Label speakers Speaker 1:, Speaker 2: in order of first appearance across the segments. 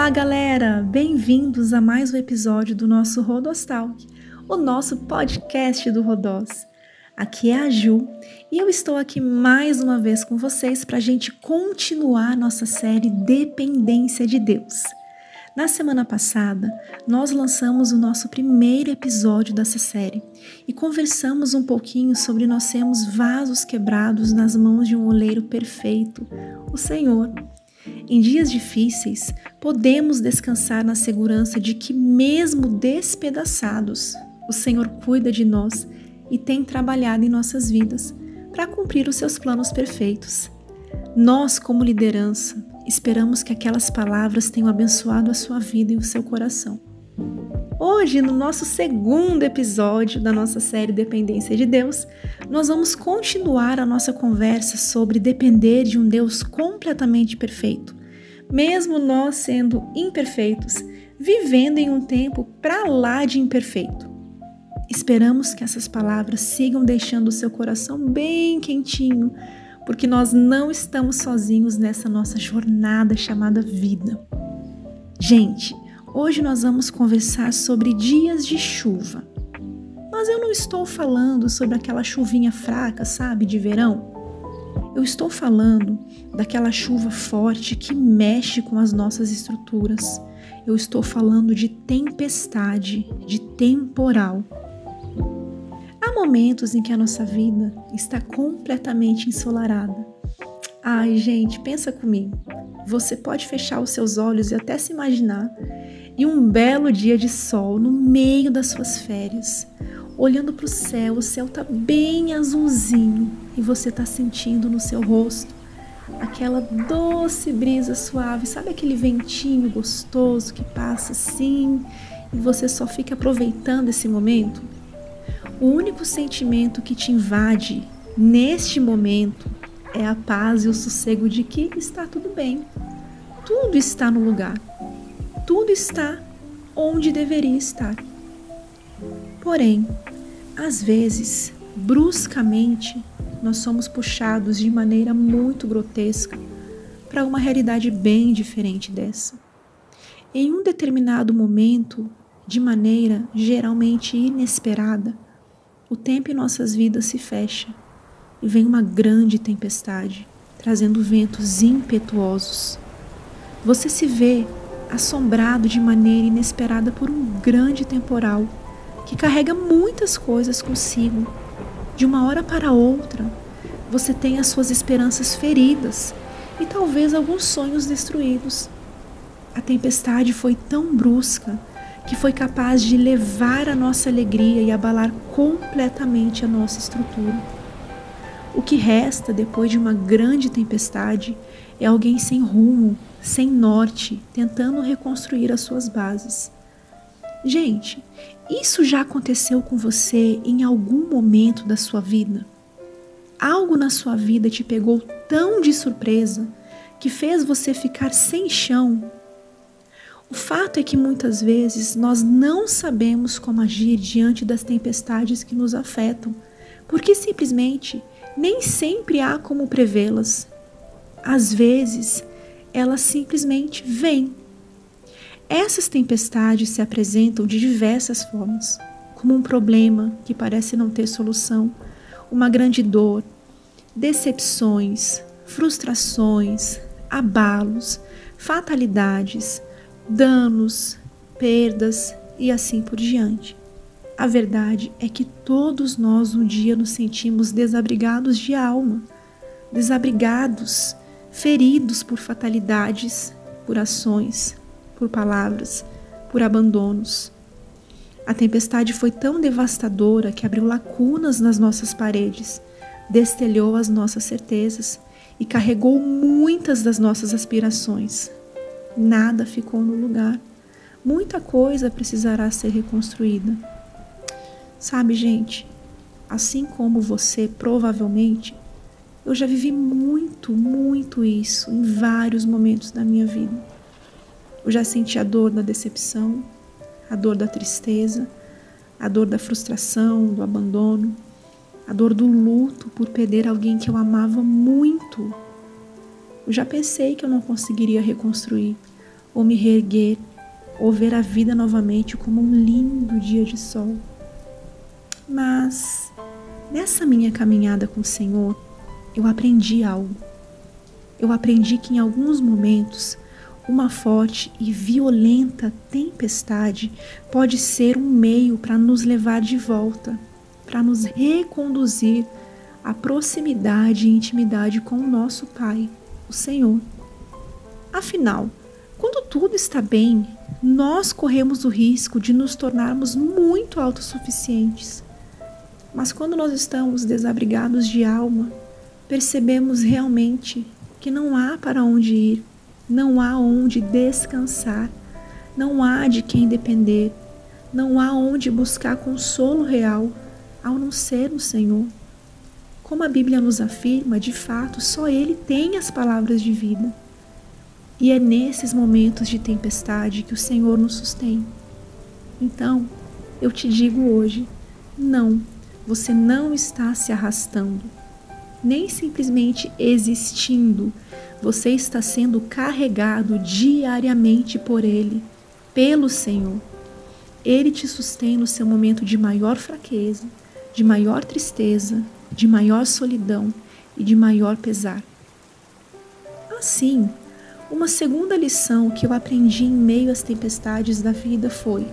Speaker 1: Olá, galera! Bem-vindos a mais um episódio do nosso Rodostalk, o nosso podcast do Rodós. Aqui é a Ju e eu estou aqui mais uma vez com vocês para a gente continuar nossa série Dependência de Deus. Na semana passada, nós lançamos o nosso primeiro episódio dessa série e conversamos um pouquinho sobre nós sermos vasos quebrados nas mãos de um oleiro perfeito, o Senhor. Em dias difíceis, podemos descansar na segurança de que, mesmo despedaçados, o Senhor cuida de nós e tem trabalhado em nossas vidas para cumprir os seus planos perfeitos. Nós, como liderança, esperamos que aquelas palavras tenham abençoado a sua vida e o seu coração. Hoje, no nosso segundo episódio da nossa série Dependência de Deus, nós vamos continuar a nossa conversa sobre depender de um Deus completamente perfeito, mesmo nós sendo imperfeitos, vivendo em um tempo para lá de imperfeito. Esperamos que essas palavras sigam deixando o seu coração bem quentinho, porque nós não estamos sozinhos nessa nossa jornada chamada vida. Gente, Hoje nós vamos conversar sobre dias de chuva. Mas eu não estou falando sobre aquela chuvinha fraca, sabe, de verão. Eu estou falando daquela chuva forte que mexe com as nossas estruturas. Eu estou falando de tempestade, de temporal. Há momentos em que a nossa vida está completamente ensolarada. Ai, gente, pensa comigo. Você pode fechar os seus olhos e até se imaginar e um belo dia de sol no meio das suas férias, olhando para o céu, o céu tá bem azulzinho e você tá sentindo no seu rosto aquela doce brisa suave, sabe aquele ventinho gostoso que passa assim e você só fica aproveitando esse momento? O único sentimento que te invade neste momento é a paz e o sossego de que está tudo bem. Tudo está no lugar tudo está onde deveria estar. Porém, às vezes, bruscamente, nós somos puxados de maneira muito grotesca para uma realidade bem diferente dessa. Em um determinado momento, de maneira geralmente inesperada, o tempo em nossas vidas se fecha e vem uma grande tempestade, trazendo ventos impetuosos. Você se vê assombrado de maneira inesperada por um grande temporal que carrega muitas coisas consigo. De uma hora para outra, você tem as suas esperanças feridas e talvez alguns sonhos destruídos. A tempestade foi tão brusca que foi capaz de levar a nossa alegria e abalar completamente a nossa estrutura. O que resta depois de uma grande tempestade é alguém sem rumo, sem norte, tentando reconstruir as suas bases. Gente, isso já aconteceu com você em algum momento da sua vida? Algo na sua vida te pegou tão de surpresa que fez você ficar sem chão? O fato é que muitas vezes nós não sabemos como agir diante das tempestades que nos afetam, porque simplesmente nem sempre há como prevê-las. Às vezes, elas simplesmente vêm. Essas tempestades se apresentam de diversas formas, como um problema que parece não ter solução, uma grande dor, decepções, frustrações, abalos, fatalidades, danos, perdas e assim por diante. A verdade é que todos nós um dia nos sentimos desabrigados de alma, desabrigados feridos por fatalidades, por ações, por palavras, por abandonos. A tempestade foi tão devastadora que abriu lacunas nas nossas paredes, destelhou as nossas certezas e carregou muitas das nossas aspirações. Nada ficou no lugar. Muita coisa precisará ser reconstruída. Sabe, gente, assim como você provavelmente eu já vivi muito, muito isso em vários momentos da minha vida. Eu já senti a dor da decepção, a dor da tristeza, a dor da frustração, do abandono, a dor do luto por perder alguém que eu amava muito. Eu já pensei que eu não conseguiria reconstruir, ou me reerguer, ou ver a vida novamente como um lindo dia de sol. Mas nessa minha caminhada com o Senhor, eu aprendi algo. Eu aprendi que em alguns momentos uma forte e violenta tempestade pode ser um meio para nos levar de volta, para nos reconduzir à proximidade e intimidade com o nosso Pai, o Senhor. Afinal, quando tudo está bem, nós corremos o risco de nos tornarmos muito autossuficientes. Mas quando nós estamos desabrigados de alma, percebemos realmente que não há para onde ir, não há onde descansar, não há de quem depender, não há onde buscar consolo real ao não ser o Senhor. Como a Bíblia nos afirma, de fato, só Ele tem as palavras de vida. E é nesses momentos de tempestade que o Senhor nos sustém. Então, eu te digo hoje: não, você não está se arrastando nem simplesmente existindo. Você está sendo carregado diariamente por Ele, pelo Senhor. Ele te sustém no seu momento de maior fraqueza, de maior tristeza, de maior solidão e de maior pesar. Assim, uma segunda lição que eu aprendi em meio às tempestades da vida foi: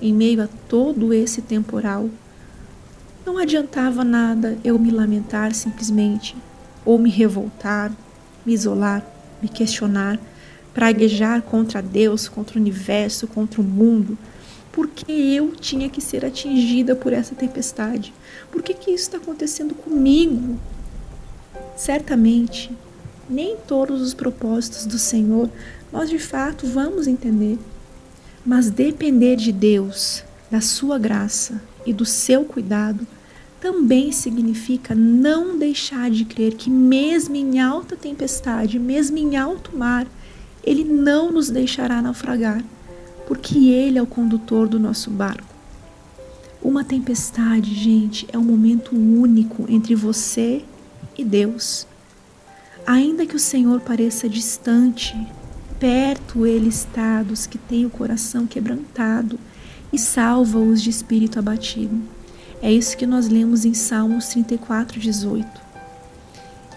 Speaker 1: em meio a todo esse temporal, não adiantava nada eu me lamentar simplesmente, ou me revoltar, me isolar, me questionar, praguejar contra Deus, contra o universo, contra o mundo. Por que eu tinha que ser atingida por essa tempestade? Por que, que isso está acontecendo comigo? Certamente, nem todos os propósitos do Senhor nós de fato vamos entender. Mas depender de Deus, da Sua graça e do seu cuidado também significa não deixar de crer que, mesmo em alta tempestade, mesmo em alto mar, Ele não nos deixará naufragar, porque Ele é o condutor do nosso barco. Uma tempestade, gente, é um momento único entre você e Deus. Ainda que o Senhor pareça distante, perto Ele está dos que têm o coração quebrantado e salva-os de espírito abatido. É isso que nós lemos em Salmos 34, 18.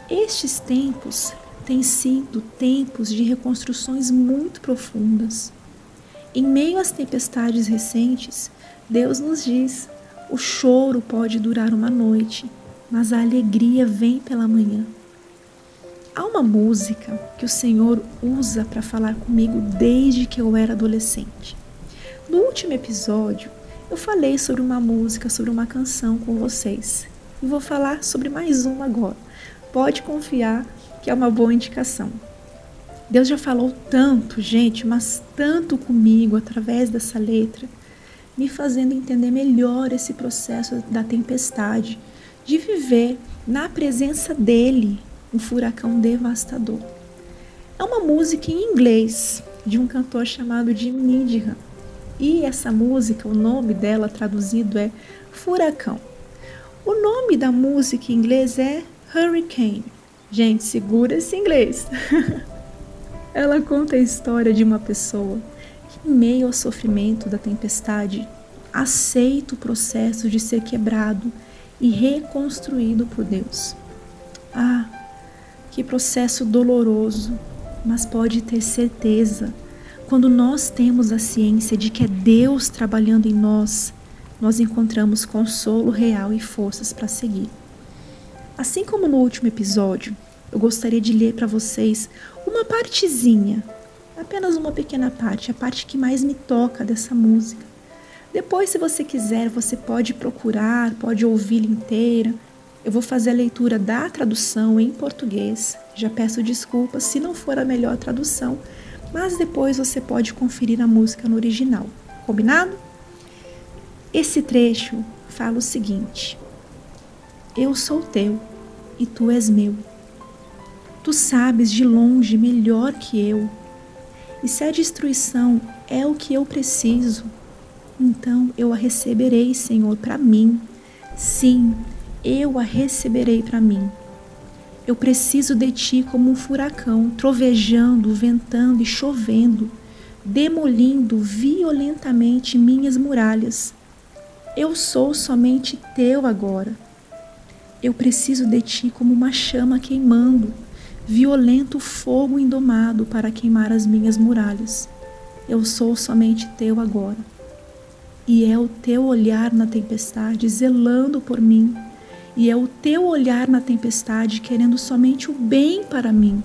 Speaker 1: Estes tempos têm sido tempos de reconstruções muito profundas. Em meio às tempestades recentes, Deus nos diz: o choro pode durar uma noite, mas a alegria vem pela manhã. Há uma música que o Senhor usa para falar comigo desde que eu era adolescente. No último episódio, eu falei sobre uma música, sobre uma canção com vocês. E vou falar sobre mais uma agora. Pode confiar que é uma boa indicação. Deus já falou tanto, gente, mas tanto comigo através dessa letra, me fazendo entender melhor esse processo da tempestade, de viver na presença dele, um furacão devastador. É uma música em inglês de um cantor chamado Jim Needham. E essa música, o nome dela traduzido é Furacão. O nome da música em inglês é Hurricane. Gente, segura esse inglês. Ela conta a história de uma pessoa que, em meio ao sofrimento da tempestade, aceita o processo de ser quebrado e reconstruído por Deus. Ah, que processo doloroso, mas pode ter certeza quando nós temos a ciência de que é Deus trabalhando em nós, nós encontramos consolo real e forças para seguir. Assim como no último episódio, eu gostaria de ler para vocês uma partezinha, apenas uma pequena parte, a parte que mais me toca dessa música. Depois, se você quiser, você pode procurar, pode ouvir inteira. Eu vou fazer a leitura da tradução em português. Já peço desculpas se não for a melhor tradução, mas depois você pode conferir a música no original. Combinado? Esse trecho fala o seguinte: Eu sou teu e tu és meu. Tu sabes de longe melhor que eu. E se a destruição é o que eu preciso, então eu a receberei, Senhor, para mim. Sim, eu a receberei para mim. Eu preciso de ti como um furacão, trovejando, ventando e chovendo, demolindo violentamente minhas muralhas. Eu sou somente teu agora. Eu preciso de ti como uma chama queimando, violento fogo indomado para queimar as minhas muralhas. Eu sou somente teu agora. E é o teu olhar na tempestade zelando por mim e é o teu olhar na tempestade querendo somente o bem para mim.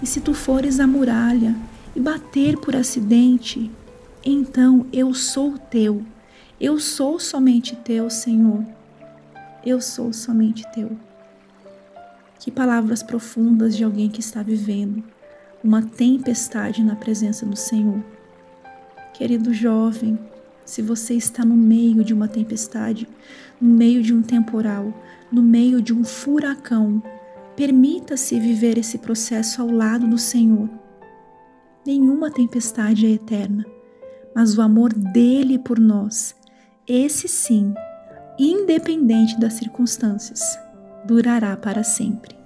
Speaker 1: E se tu fores a muralha e bater por acidente, então eu sou teu. Eu sou somente teu, Senhor. Eu sou somente teu. Que palavras profundas de alguém que está vivendo uma tempestade na presença do Senhor. Querido jovem, se você está no meio de uma tempestade, no meio de um temporal, no meio de um furacão, permita-se viver esse processo ao lado do Senhor. Nenhuma tempestade é eterna, mas o amor dele por nós, esse sim, independente das circunstâncias, durará para sempre.